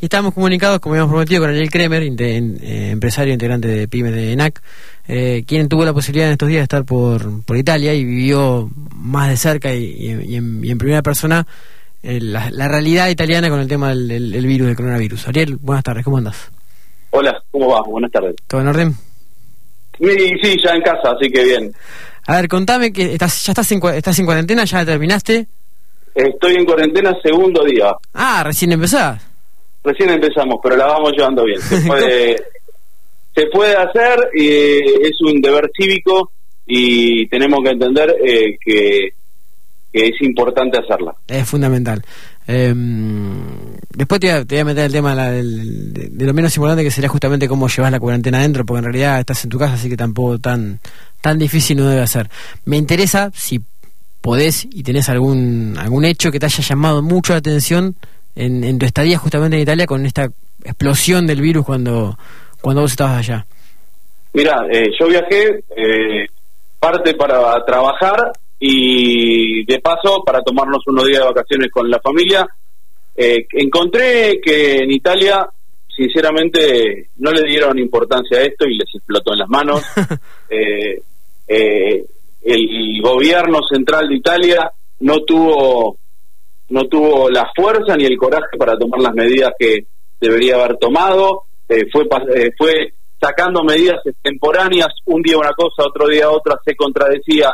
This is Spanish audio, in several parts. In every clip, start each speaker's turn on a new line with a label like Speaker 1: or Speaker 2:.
Speaker 1: y estábamos comunicados, como habíamos prometido, con Ariel Kremer, eh, empresario integrante de PYME de ENAC, eh, quien tuvo la posibilidad en estos días de estar por, por Italia y vivió más de cerca y, en, primera persona eh, la, realidad italiana con el tema del, virus, del coronavirus. Ariel, buenas tardes, ¿cómo andas?
Speaker 2: Hola, ¿cómo va? Buenas tardes.
Speaker 1: ¿Todo en orden?
Speaker 2: Sí, sí, ya en casa, así que bien.
Speaker 1: A ver, contame que estás, ya estás en, estás en cuarentena, ya terminaste.
Speaker 2: Estoy en cuarentena segundo día.
Speaker 1: Ah, recién empezás.
Speaker 2: Recién empezamos, pero la vamos llevando bien. Se puede, se puede hacer, y es un deber cívico y tenemos que entender eh, que, es importante hacerla.
Speaker 1: Es fundamental. Em, después te voy, a, meter el tema de, lo menos importante que sería justamente cómo llevas la cuarentena adentro, porque en realidad estás en tu casa, así que tampoco tan, tan difícil no debe ser. Me interesa si podés y tenés algún, algún hecho que te haya llamado mucho la atención en, tu estadía justamente en Italia con esta explosión del virus cuando, cuando vos estabas allá.
Speaker 2: Mira, eh, yo viajé eh, parte para trabajar y de paso para tomarnos unos días de vacaciones con la familia. Eh, encontré que en Italia, sinceramente, no le dieron importancia a esto y les explotó en las manos. eh, el gobierno central de Italia no tuvo no tuvo la fuerza ni el coraje para tomar las medidas que debería haber tomado. Eh, fue eh, fue sacando medidas extemporáneas un día una cosa otro día otra se contradecía.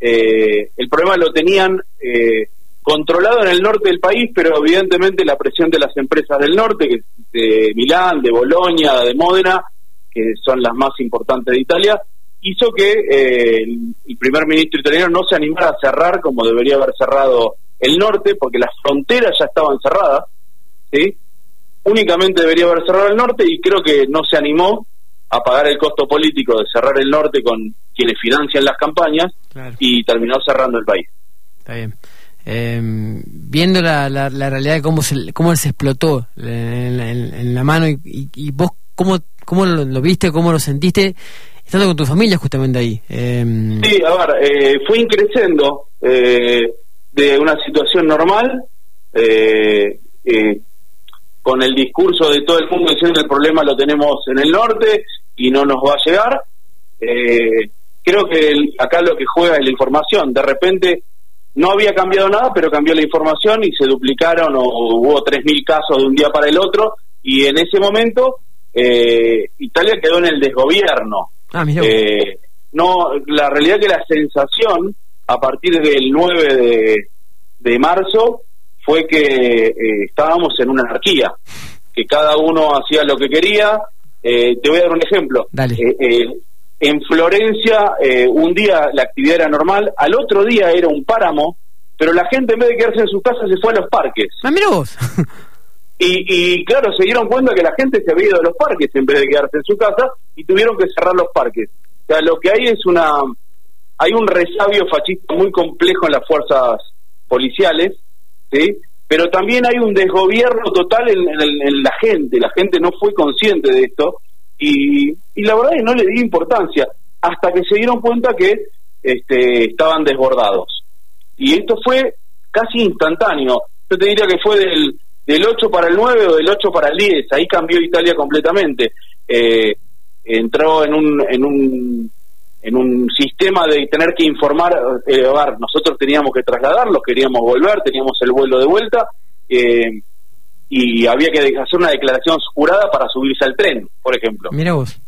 Speaker 2: Eh, el problema lo tenían controlado en el norte del país pero evidentemente la presión de las empresas del norte de Milán de Bolonia de Módena que son las más importantes de Italia hizo que eh, el primer ministro italiano no se animara a cerrar como debería haber cerrado el norte, porque las fronteras ya estaban cerradas, ¿sí? Únicamente debería haber cerrado el norte y creo que no se animó a pagar el costo político de cerrar el norte con quienes financian las campañas y terminó cerrando el país.
Speaker 1: Está bien. Em, viendo la, la, realidad de cómo se, cómo se explotó en, la mano y, vos cómo, cómo lo, viste, cómo lo sentiste, estando con tu familia justamente ahí.
Speaker 2: Em, sí, a ver, eh, fue increciendo eh, de una situación normal, eh, eh, con el discurso de todo el mundo diciendo el problema lo tenemos en el norte y no nos va a llegar. creo que acá lo que juega es la información. De repente no había cambiado nada, pero cambió la información y se duplicaron o hubo 3.000 casos de un día para el otro y en ese momento Italia quedó en el desgobierno. Ah, eh, no, la realidad que la sensación a partir del 9 de, marzo fue que eh, estábamos en una anarquía, que cada uno hacía lo que quería. Eh, te voy a dar un ejemplo. en Florencia un día la actividad era normal, al otro día era un páramo, pero la gente en vez de quedarse en su casa se fue a los parques.
Speaker 1: Ah, mira vos.
Speaker 2: Y, claro, se dieron cuenta que la gente se había ido a los parques en vez de quedarse en su casa y tuvieron que cerrar los parques. O sea, lo que hay es una... Hay un resabio fascista muy complejo en las fuerzas policiales, ¿sí? Pero también hay un desgobierno total en, la gente. La gente no fue consciente de esto y, y la verdad es que no le di importancia hasta que se dieron cuenta que este, estaban desbordados. Y esto fue casi instantáneo. Yo te diría que fue del del 8 para el 9 o del 8 para el 10, ahí cambió Italia completamente. Eh, entró en un, en un en un sistema de tener que informar, eh, nosotros teníamos que trasladarlos, queríamos volver, teníamos el vuelo de vuelta, eh, y había que hacer una declaración jurada para subirse al tren, por ejemplo.
Speaker 1: Mira vos.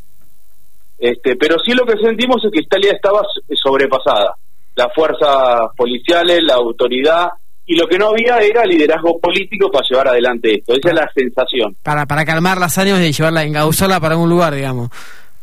Speaker 2: Este, pero sí lo que sentimos es que Italia estaba sobrepasada. Las fuerzas policiales, la autoridad, y lo que no había era liderazgo político para llevar adelante esto. Esa es la sensación.
Speaker 1: Para, para calmar las años y llevarla, engauzarla para algún lugar, digamos.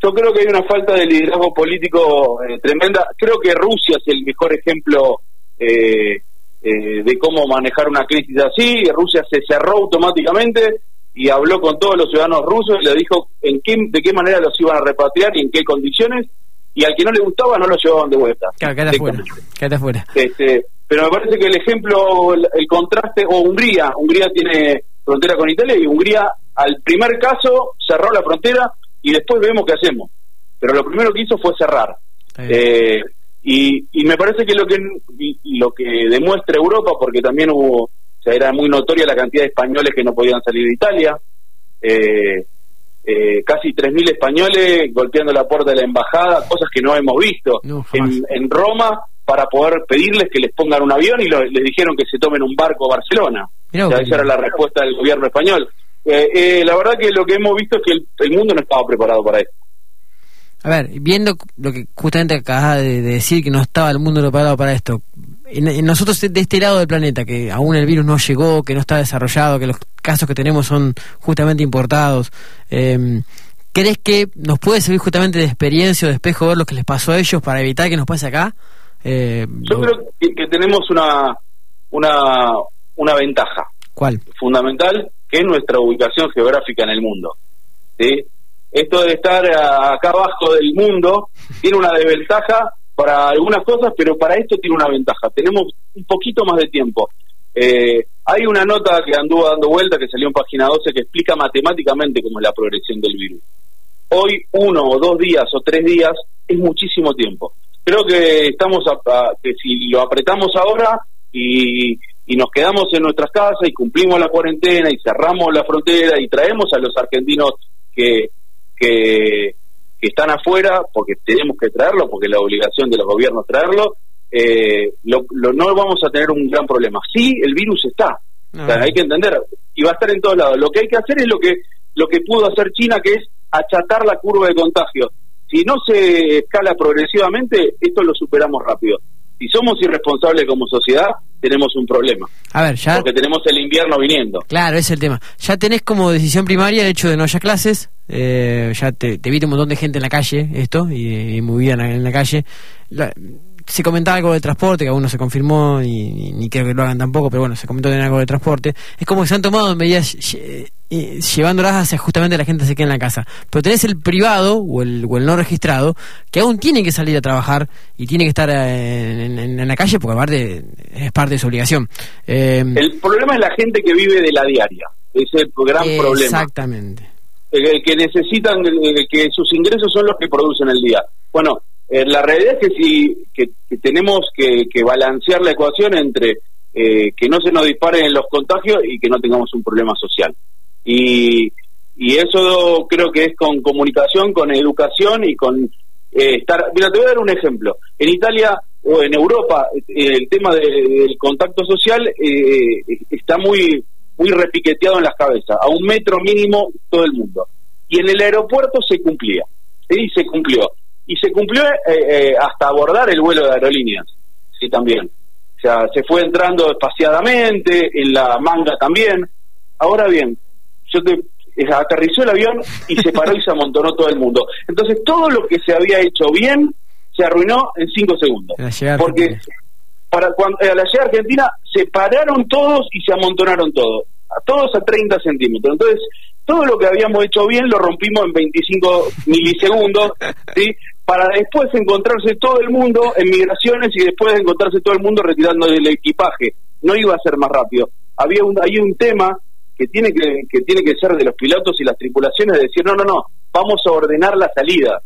Speaker 2: Yo creo que hay una falta de liderazgo político eh, tremenda. Creo que Rusia es el mejor ejemplo eh, eh, de cómo manejar una crisis así. Rusia se cerró automáticamente y habló con todos los ciudadanos rusos y le dijo en qué, de qué manera los iban a repatriar y en qué condiciones. Y al que no le gustaba no lo llevaban de vuelta.
Speaker 1: Claro, quédate afuera. Quédate afuera.
Speaker 2: Este, pero me parece que el ejemplo, el, contraste, o Hungría, Hungría tiene frontera con Italia y Hungría al primer caso cerró la frontera y después vemos qué hacemos. Pero lo primero que hizo fue cerrar. Eh, y, y me parece que lo que lo que demuestra Europa, porque también hubo O sea, era muy notoria la cantidad de españoles que no podían salir de Italia. Eh, eh, casi 3.000 españoles golpeando la puerta de la embajada, cosas que no hemos visto en, en, Roma para poder pedirles que les pongan un avión y les dijeron que se tomen un barco a Barcelona. esa era la respuesta del gobierno español. Eh, eh, la verdad que lo que hemos visto es que el, mundo no estaba preparado para eso.
Speaker 1: A ver, viendo lo que justamente acabas de, decir, que no estaba el mundo preparado para esto, en, nosotros de este lado del planeta, que aún el virus no llegó, que no está desarrollado, que los casos que tenemos son justamente importados, eh, ¿crees que nos puede servir justamente de experiencia o de espejo ver lo que les pasó a ellos para evitar que nos pase acá?
Speaker 2: Eh, Yo creo que, tenemos una, una, una ventaja.
Speaker 1: ¿Cuál?
Speaker 2: Fundamental, que es nuestra ubicación geográfica en el mundo. ¿sí? Esto de estar acá abajo del mundo tiene una desventaja para algunas cosas, pero para esto tiene una ventaja. Tenemos un poquito más de tiempo. Eh, hay una nota que anduvo dando vuelta, que salió en página 12, que explica matemáticamente cómo es la progresión del virus. Hoy, uno o dos días o tres días es muchísimo tiempo. Creo que estamos, que si lo apretamos ahora y, y nos quedamos en nuestras casas y cumplimos la cuarentena y cerramos la frontera y traemos a los argentinos que, que que están afuera, porque tenemos que traerlo, porque es la obligación de los gobiernos traerlo, eh, lo, no vamos a tener un gran problema. Sí, el virus está, hay que entender, y va a estar en todos lados. Lo que hay que hacer es lo que, lo que pudo hacer China, que es achatar la curva de contagio. Si no se escala progresivamente, esto lo superamos rápido. Si somos irresponsables como sociedad, tenemos un problema.
Speaker 1: A ver, ya...
Speaker 2: Porque tenemos el invierno viniendo.
Speaker 1: Claro, ese es el tema. Ya tenés como decisión primaria el hecho de no haya clases, eh, ya te, evita un montón de gente en la calle esto y, movida en la, calle. Se comentaba algo de transporte, que aún no se confirmó y, ni creo que lo hagan tampoco, pero bueno, se comentó de algo de transporte. Es como que se han tomado medidas llevándolas hacia justamente la gente se queda en la casa. Pero tenés el privado o el, o el no registrado que aún tiene que salir a trabajar y tiene que estar eh, en, la calle porque aparte es parte de su obligación.
Speaker 2: Eh, el problema es la gente que vive de la diaria. Es el gran problema.
Speaker 1: Exactamente
Speaker 2: que necesitan, que sus ingresos son los que producen el día. Bueno, eh, la realidad es que si que, tenemos que, balancear la ecuación entre eh, que no se nos disparen los contagios y que no tengamos un problema social. Y, y eso creo que es con comunicación, con educación y con eh, estar... Mira, te voy a dar un ejemplo. En Italia o en Europa el tema del contacto social está muy muy repiqueteado en las cabezas, a un metro mínimo todo el mundo. Y en el aeropuerto se cumplía, sí, se cumplió. Y se cumplió eh, eh, hasta abordar el vuelo de aerolíneas, sí, también. O sea, se fue entrando espaciadamente, en la manga también. Ahora bien, yo te, eh, aterrizó el avión y se paró y se amontonó todo el mundo. Entonces, todo lo que se había hecho bien se arruinó en cinco segundos. Porque para cuando, a la llegada argentina se pararon todos y se amontonaron todos, a todos a 30 centímetros. Entonces, todo lo que habíamos hecho bien lo rompimos en 25 milisegundos, ¿sí? Para después encontrarse todo el mundo en migraciones y después encontrarse todo el mundo retirando el equipaje. No iba a ser más rápido. Había un, hay un tema que tiene que, que tiene que ser de los pilotos y las tripulaciones de decir, no, no, no, vamos a ordenar la salida.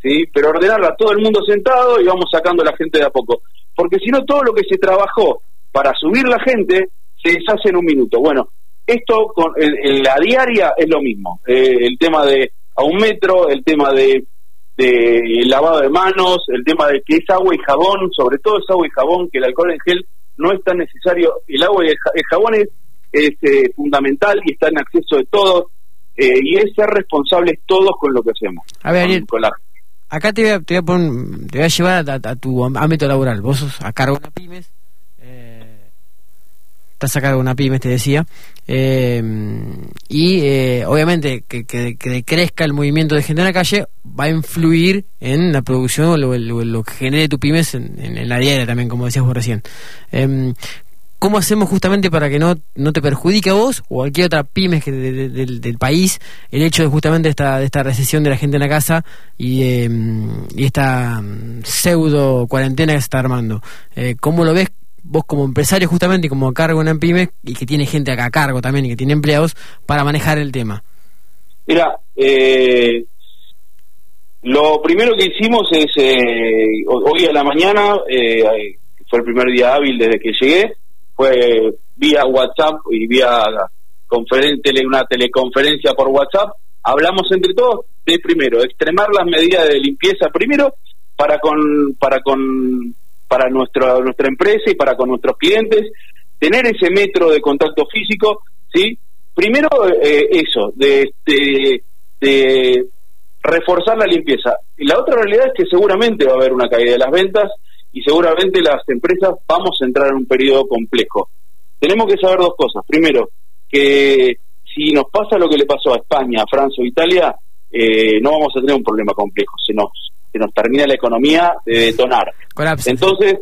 Speaker 2: ¿Sí? Pero ordenarla todo el mundo sentado y vamos sacando la gente de a poco porque si no todo lo que se trabajó para subir la gente se deshace en un minuto. Bueno, esto con, en, la diaria es lo mismo. Eh, el tema de a un metro, el tema de, de lavado de manos, el tema de que es agua y jabón, sobre todo es agua y jabón, que el alcohol en gel no es tan necesario. El agua y el jabón es, eh, fundamental y está en acceso de todos. Eh, y es ser responsables todos con lo que hacemos.
Speaker 1: A ver, con, la acá te voy a, te voy a, te voy a llevar a, tu ámbito laboral. Vos sos a cargo de una pymes, estás a una pymes, te decía, eh, y eh, obviamente que, que, crezca el movimiento de gente en la calle va a influir en la producción o lo, que genere tu pymes en, la diaria también, como decías vos recién. Eh, ¿Cómo hacemos justamente para que no, no te perjudique a vos o a cualquier otra pyme del país el hecho de justamente esta, de esta recesión de la gente en la casa y, em, y esta mm, pseudo cuarentena que se está armando? Eh, ¿Cómo lo ves vos como empresario justamente y como cargo una pyme y que tiene gente acá a cargo también y que tiene empleados para manejar el tema?
Speaker 2: Mira, eh, lo primero que hicimos es, eh, hoy a la mañana, fue el primer día hábil desde que llegué, fue vía WhatsApp y vía una teleconferencia por WhatsApp, hablamos entre todos de primero, extremar las medidas de limpieza primero para con para con para nuestra nuestra empresa y para con nuestros clientes, tener ese metro de contacto físico, ¿sí? Primero eh, eso, de, de, reforzar la limpieza. Y la otra realidad es que seguramente va a haber una caída de las ventas y seguramente las empresas vamos a entrar en un periodo complejo. Tenemos que saber dos cosas. Primero, que si nos pasa lo que le pasó a España, a Francia o Italia, eh, no vamos a tener un problema complejo. Se nos, se nos termina la economía de detonar. Entonces,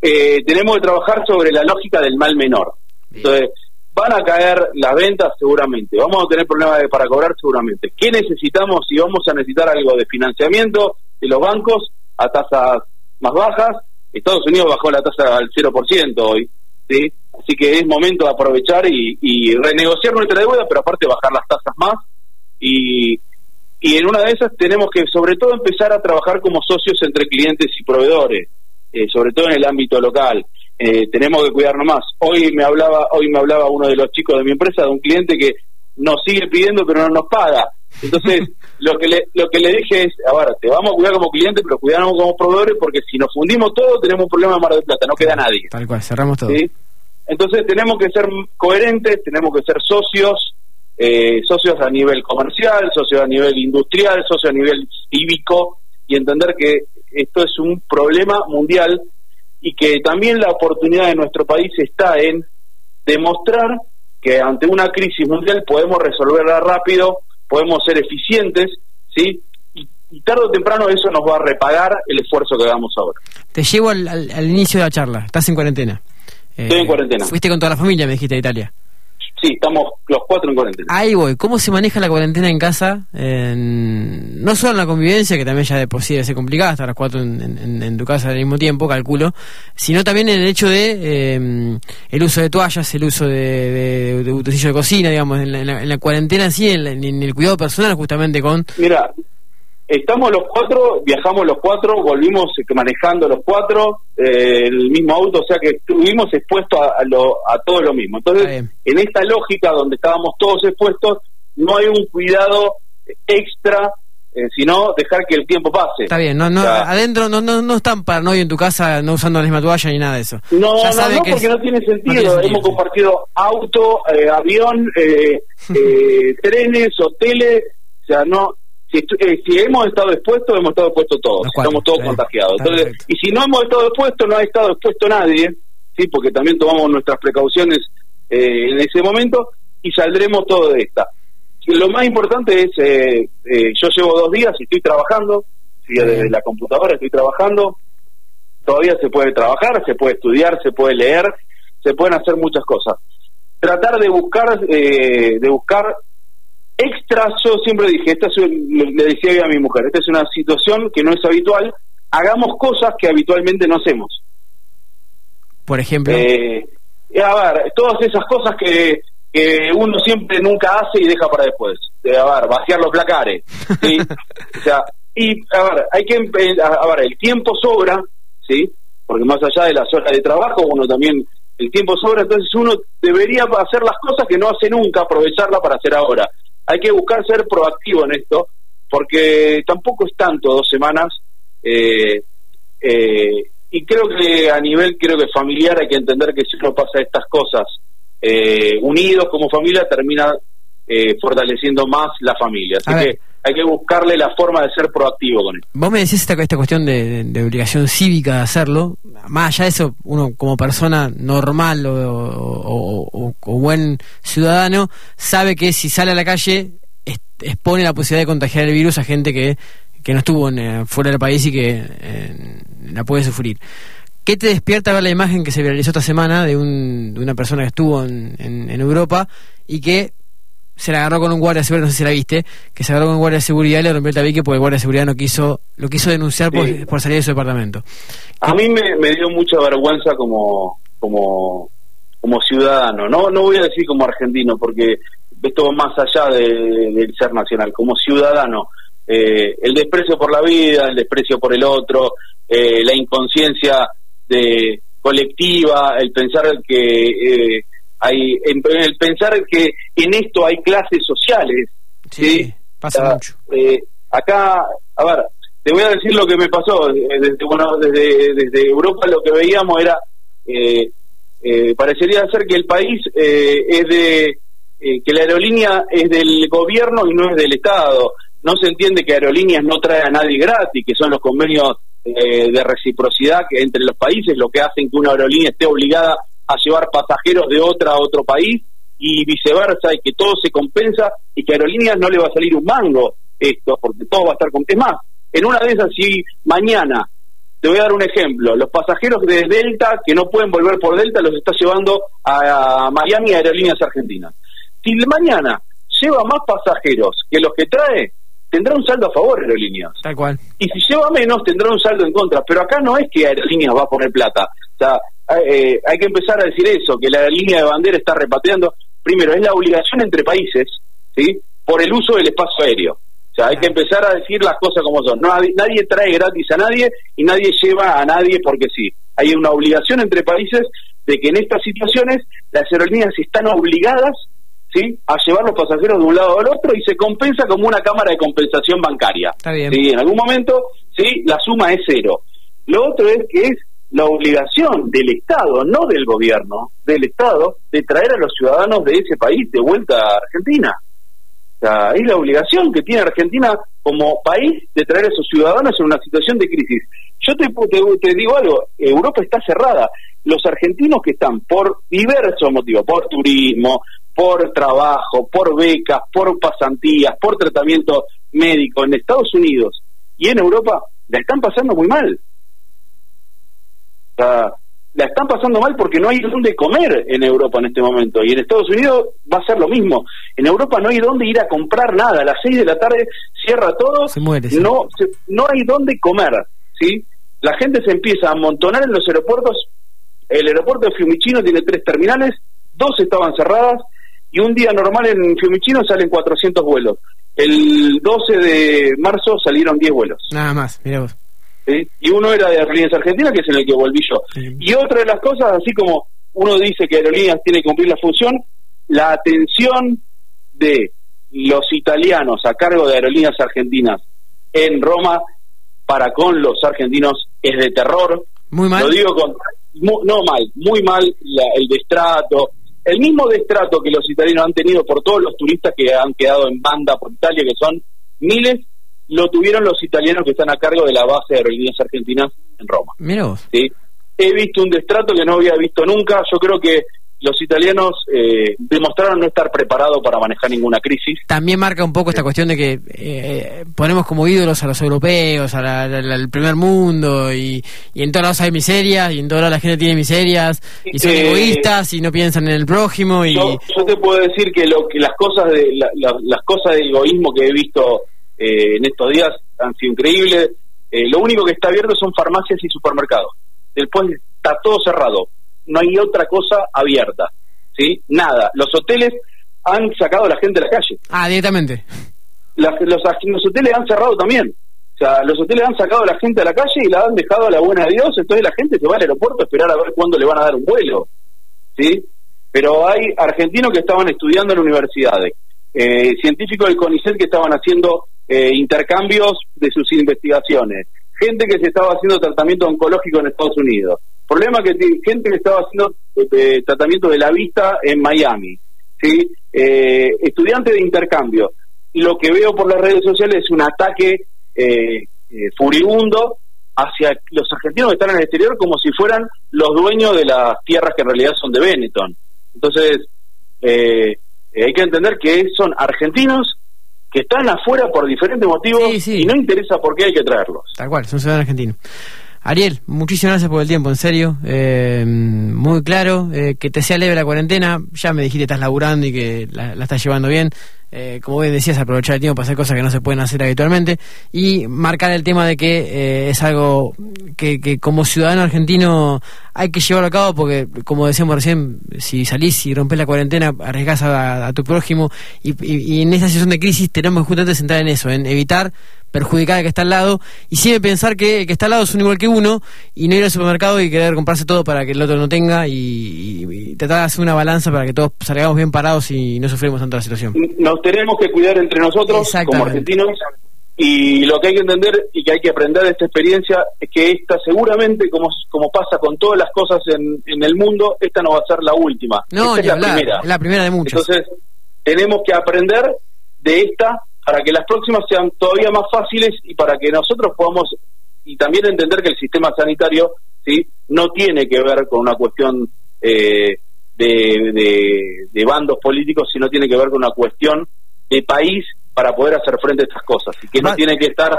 Speaker 2: eh, tenemos que trabajar sobre la lógica del mal menor. Entonces, van a caer las ventas seguramente, vamos a tener problemas para cobrar seguramente. ¿Qué necesitamos? Si vamos a necesitar algo de financiamiento de los bancos a tasas más bajas, Estados Unidos bajó la tasa al 0% hoy, ¿sí? Así que es momento de aprovechar y, y renegociar nuestra deuda, pero aparte bajar las tasas más y, y en una de esas tenemos que sobre todo empezar a trabajar como socios entre clientes y proveedores, eh, sobre todo en el ámbito local. Eh, tenemos que cuidarnos más. Hoy me hablaba, hoy me hablaba uno de los chicos de mi empresa de un cliente que nos sigue pidiendo pero no nos paga. Entonces, lo que le, lo que le dije es, a ver, te vamos a cuidar como cliente, pero cuidamos como proveedores porque si nos fundimos todo tenemos un problema de Mar del Plata, no queda nadie.
Speaker 1: Tal cual, cerramos todo.
Speaker 2: Entonces tenemos que ser coherentes, tenemos que ser socios, eh, socios a nivel comercial, socios a nivel industrial, socios a nivel cívico y entender que esto es un problema mundial y que también la oportunidad de nuestro país está en demostrar que ante una crisis mundial podemos resolverla rápido, podemos ser eficientes, ¿sí? Y, tarde o temprano eso nos va a repagar el esfuerzo que hagamos ahora.
Speaker 1: Te llevo al, inicio de la charla, estás en cuarentena.
Speaker 2: Estoy en cuarentena.
Speaker 1: Fuiste con toda la familia, me dijiste, a Italia.
Speaker 2: Sí, estamos los cuatro en cuarentena.
Speaker 1: Ahí voy. ¿Cómo se maneja la cuarentena en casa? no solo en la convivencia, que también ya de por sí debe ser complicada, estar los cuatro en, tu casa al mismo tiempo, calculo, sino también en el hecho de em, el uso de toallas, el uso de, de, utensilio de cocina, digamos, en la, cuarentena en sí, en, el cuidado personal justamente con...
Speaker 2: Mira, Estamos los cuatro, viajamos los cuatro, volvimos manejando los cuatro, eh, el mismo auto, o sea que estuvimos expuestos a, lo, a todo lo mismo. Entonces, en esta lógica donde estábamos todos expuestos, no hay un cuidado extra, eh, sino dejar que el tiempo pase.
Speaker 1: Está bien, no, no, adentro no, no, no están paranoia en tu casa no usando la misma toalla ni nada de eso.
Speaker 2: No, no, no, porque no tiene sentido. Hemos compartido auto, eh, avión, trenes, hoteles, o sea, no eh, si, hemos estado expuestos, hemos estado expuestos todos, estamos todos contagiados. Entonces, y si no hemos estado expuestos, no ha estado expuesto nadie, sí, porque también tomamos nuestras precauciones eh, en ese momento y saldremos todo de esta. Lo más importante es, eh, yo llevo dos días y estoy trabajando, desde la computadora estoy trabajando, todavía se puede trabajar, se puede estudiar, se puede leer, se pueden hacer muchas cosas. Tratar de buscar, de buscar extra, yo siempre dije, esta le decía a mi mujer, esta es una situación que no es habitual, hagamos cosas que habitualmente no hacemos.
Speaker 1: Por ejemplo.
Speaker 2: Eh, a ver, todas esas cosas que, que uno siempre nunca hace y deja para después. De, a ver, vaciar los placares. ¿sí? o sea, y a ver, hay que, a ver, el tiempo sobra, ¿sí? Porque más allá de las horas de trabajo, uno también, el tiempo sobra, entonces uno debería hacer las cosas que no hace nunca, aprovecharla para hacer ahora hay que buscar ser proactivo en esto, porque tampoco es tanto dos semanas, eh, eh, y creo que a nivel creo que familiar hay que entender que si uno pasa estas cosas eh, unidos como familia, termina fortaleciendo más la familia. Así que hay que buscarle la forma de ser proactivo con esto.
Speaker 1: Vos me decís esta, esta cuestión de, obligación cívica de hacerlo. Más allá de eso, uno como persona normal o, buen ciudadano sabe que si sale a la calle expone la posibilidad de contagiar el virus a gente que, que no estuvo eh, fuera del país y que eh, la puede sufrir. ¿Qué te despierta ver la imagen que se viralizó esta semana de, un, de una persona que estuvo en, en Europa y que se la agarró con un guardia de seguridad, no sé si la viste, que se agarró con un guardia de seguridad y le rompió el tabique porque el guardia de seguridad no quiso, lo quiso denunciar por, salir de su departamento.
Speaker 2: A mí me, dio mucha vergüenza como, como, como ciudadano, no, no voy a decir como argentino, porque esto va más allá del ser nacional, como ciudadano. Eh, el desprecio por la vida, el desprecio por el otro, eh, la inconsciencia de colectiva, el pensar que eh, hay en, el pensar que en esto hay clases sociales.
Speaker 1: Sí, pasa mucho.
Speaker 2: Eh, acá, a ver, te voy a decir lo que me pasó. Desde, bueno, desde, desde Europa lo que veíamos era, eh, eh, parecería ser que el país es de, que la aerolínea es del gobierno y no es del Estado. No se entiende que aerolíneas no trae a nadie gratis, que son los convenios de reciprocidad que entre los países, lo que hacen que una aerolínea esté obligada a llevar pasajeros de otra a otro país y viceversa, y que todo se compensa y que a aerolíneas no le va a salir un mango esto, porque todo va a estar con... Es más, en una de esas, si mañana, te voy a dar un ejemplo, los pasajeros de Delta que no pueden volver por Delta los está llevando a Miami a Aerolíneas Argentinas. Si mañana lleva más pasajeros que los que trae, tendrá un saldo a favor Aerolíneas.
Speaker 1: Tal cual.
Speaker 2: Y si lleva menos, tendrá un saldo en contra. Pero acá no es que Aerolíneas va a poner plata. O sea, eh, hay que empezar a decir eso, que la línea de bandera está repatriando. Primero, es la obligación entre países, ¿sí? Por el uso del espacio aéreo. O sea, hay que empezar a decir las cosas como son. No, nadie trae gratis a nadie y nadie lleva a nadie porque sí. Hay una obligación entre países de que en estas situaciones las aerolíneas están obligadas ¿sí? a llevar los pasajeros de un lado al otro y se compensa como una cámara de compensación bancaria.
Speaker 1: Está bien.
Speaker 2: En algún momento, ¿sí? la suma es cero. Lo otro es que es la obligación del Estado, no del gobierno, del Estado, de traer a los ciudadanos de ese país de vuelta a Argentina. O es la obligación que tiene Argentina como país de traer a esos ciudadanos en una situación de crisis. Yo te, te digo algo, Europa está cerrada. Los argentinos que están por diversos motivos, por turismo, por trabajo, por becas, por pasantías, por tratamiento médico en Estados Unidos y en Europa, la están pasando muy mal. Sea, la están pasando mal porque no hay dónde comer en Europa en este momento. Y en Estados Unidos va a ser lo mismo. En Europa no hay dónde ir a comprar nada. A las 6 de la tarde cierra todo.
Speaker 1: Se muere,
Speaker 2: No, no hay dónde comer. ¿sí? La gente se empieza a amontonar en los aeropuertos. El aeropuerto de Fiumicino tiene tres terminales. Dos estaban cerradas y un día normal en Fiumicino salen 400 vuelos. El 12 de marzo salieron 10 vuelos.
Speaker 1: Nada más, mira vos.
Speaker 2: Y uno era de Aerolíneas Argentinas, que es en el que volví yo. Y otra de las cosas, así como uno dice que Aerolíneas tiene que cumplir la función, la atención de los italianos a cargo de Aerolíneas Argentinas en Roma para con los argentinos es de terror.
Speaker 1: Muy mal.
Speaker 2: Lo digo con. no mal, muy mal el destrato, el mismo destrato que los italianos han tenido por todos los turistas que han quedado en banda por Italia, que son miles, lo tuvieron los italianos que están a cargo de la base de aerolíneas argentinas en Roma.
Speaker 1: Mira
Speaker 2: ¿Sí? He visto un destrato que no había visto nunca. Yo creo que los italianos eh, demostraron no estar preparados para manejar ninguna crisis.
Speaker 1: También marca un poco esta cuestión de que eh, ponemos como ídolos a los europeos, al primer mundo, y, en todos lados hay miserias, y en todos lados la gente tiene miserias, y son eh, egoístas, y no piensan en el prójimo. y
Speaker 2: Yo, te puedo decir que, lo, que las, cosas de, las cosas de egoísmo que he visto en estos días han sido increíbles. lo único que está abierto son farmacias y supermercados. Después está todo cerrado no hay otra cosa abierta, ¿sí? Nada. Los hoteles han sacado a la gente de la calle.
Speaker 1: Ah, directamente.
Speaker 2: los, los hoteles han cerrado también. O sea, los hoteles han sacado a la gente a la calle y la han dejado a la buena de Dios, entonces la gente se va al aeropuerto a esperar a ver cuándo le van a dar un vuelo. ¿Sí? Pero hay argentinos que estaban estudiando en universidades, eh, científicos del CONICET que estaban haciendo eh, intercambios de sus investigaciones, gente que se estaba haciendo tratamiento oncológico en Estados Unidos, Problema que gente que estaba haciendo eh, tratamiento de la vista en Miami, ¿sí? Eh, estudiantes de intercambio. Lo que veo por las redes sociales es un ataque eh, furibundo hacia los argentinos que están en el exterior como si fueran los dueños de las tierras que en realidad son de Benetton. Entonces, hay que entender que son argentinos que están afuera por diferentes motivos y no interesa por qué hay que traerlos.
Speaker 1: Tal cual, son ciudadanos argentinos. Ariel, muchísimas gracias por el tiempo, en serio. Eh, muy claro. Eh, que te sea leve la cuarentena. Ya me dijiste que estás laburando y que la, estás llevando bien. eh, como bien decías, aprovechar el tiempo para hacer cosas que no se pueden hacer habitualmente y marcar el tema de que eh, es algo que, que, como ciudadano argentino hay que llevarlo a cabo porque, como decíamos recién, si salís y rompes la cuarentena, arriesgás a, tu prójimo y, en esta situación de crisis tenemos justamente centrar en eso, en evitar perjudicar al que está al lado y siempre pensar que el que está al lado es un igual que uno y no ir al supermercado y querer comprarse todo para que el otro no tenga y, tratar de hacer una balanza para que todos salgamos bien parados y no sufrimos tanto la situación.
Speaker 2: Nos tenemos que cuidar entre nosotros como argentinos y lo que hay que entender y que hay que aprender de esta experiencia es que esta seguramente, como, como pasa con todas las cosas en, en el mundo, esta no va a ser la última.
Speaker 1: No,
Speaker 2: es
Speaker 1: la primera. la primera de muchas.
Speaker 2: Entonces, tenemos que aprender de esta para que las próximas sean todavía más fáciles y para que nosotros podamos y también entender que el sistema sanitario sí no tiene que ver con una cuestión eh, de, de, bandos políticos sino tiene que ver con una cuestión de país para poder hacer frente a estas cosas y que no tiene que estar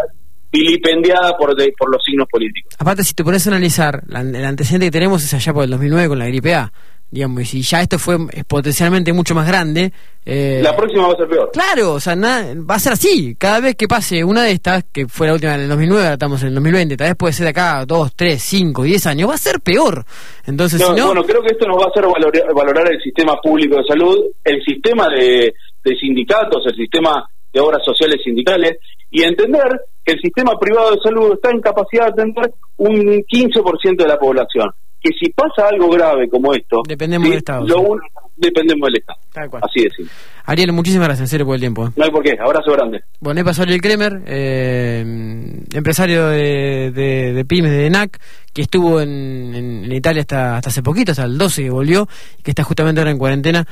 Speaker 2: vilipendiada por, por los signos políticos.
Speaker 1: Aparte, si te pones a analizar, el antecedente que tenemos es allá por el 2009 con la gripe A digamos, y si ya esto fue potencialmente mucho más grande...
Speaker 2: Eh, la próxima va a ser peor.
Speaker 1: Claro, o sea, va a ser así. Cada vez que pase una de estas, que fue la última en el 2009, ahora estamos en el 2020, tal vez puede ser de acá dos, tres, cinco, diez años, va a ser peor. Entonces, no,
Speaker 2: Bueno, creo que esto nos va a hacer valorar, el sistema público de salud, el sistema de, de sindicatos, el sistema de obras sociales sindicales, y entender que el sistema privado de salud está en capacidad de atender un 15% de la población que si pasa algo grave como esto,
Speaker 1: dependemos del Estado.
Speaker 2: dependemos del Estado. Así es.
Speaker 1: Ariel, muchísimas gracias en serio por el tiempo.
Speaker 2: ¿eh? No hay por qué, abrazo grande.
Speaker 1: Bueno, ahí pasó Ariel Kremer, eh, empresario de, de, pymes de ENAC, que estuvo en, en, Italia hasta, hasta hace poquito, hasta el 12 que volvió, y que está justamente ahora en cuarentena.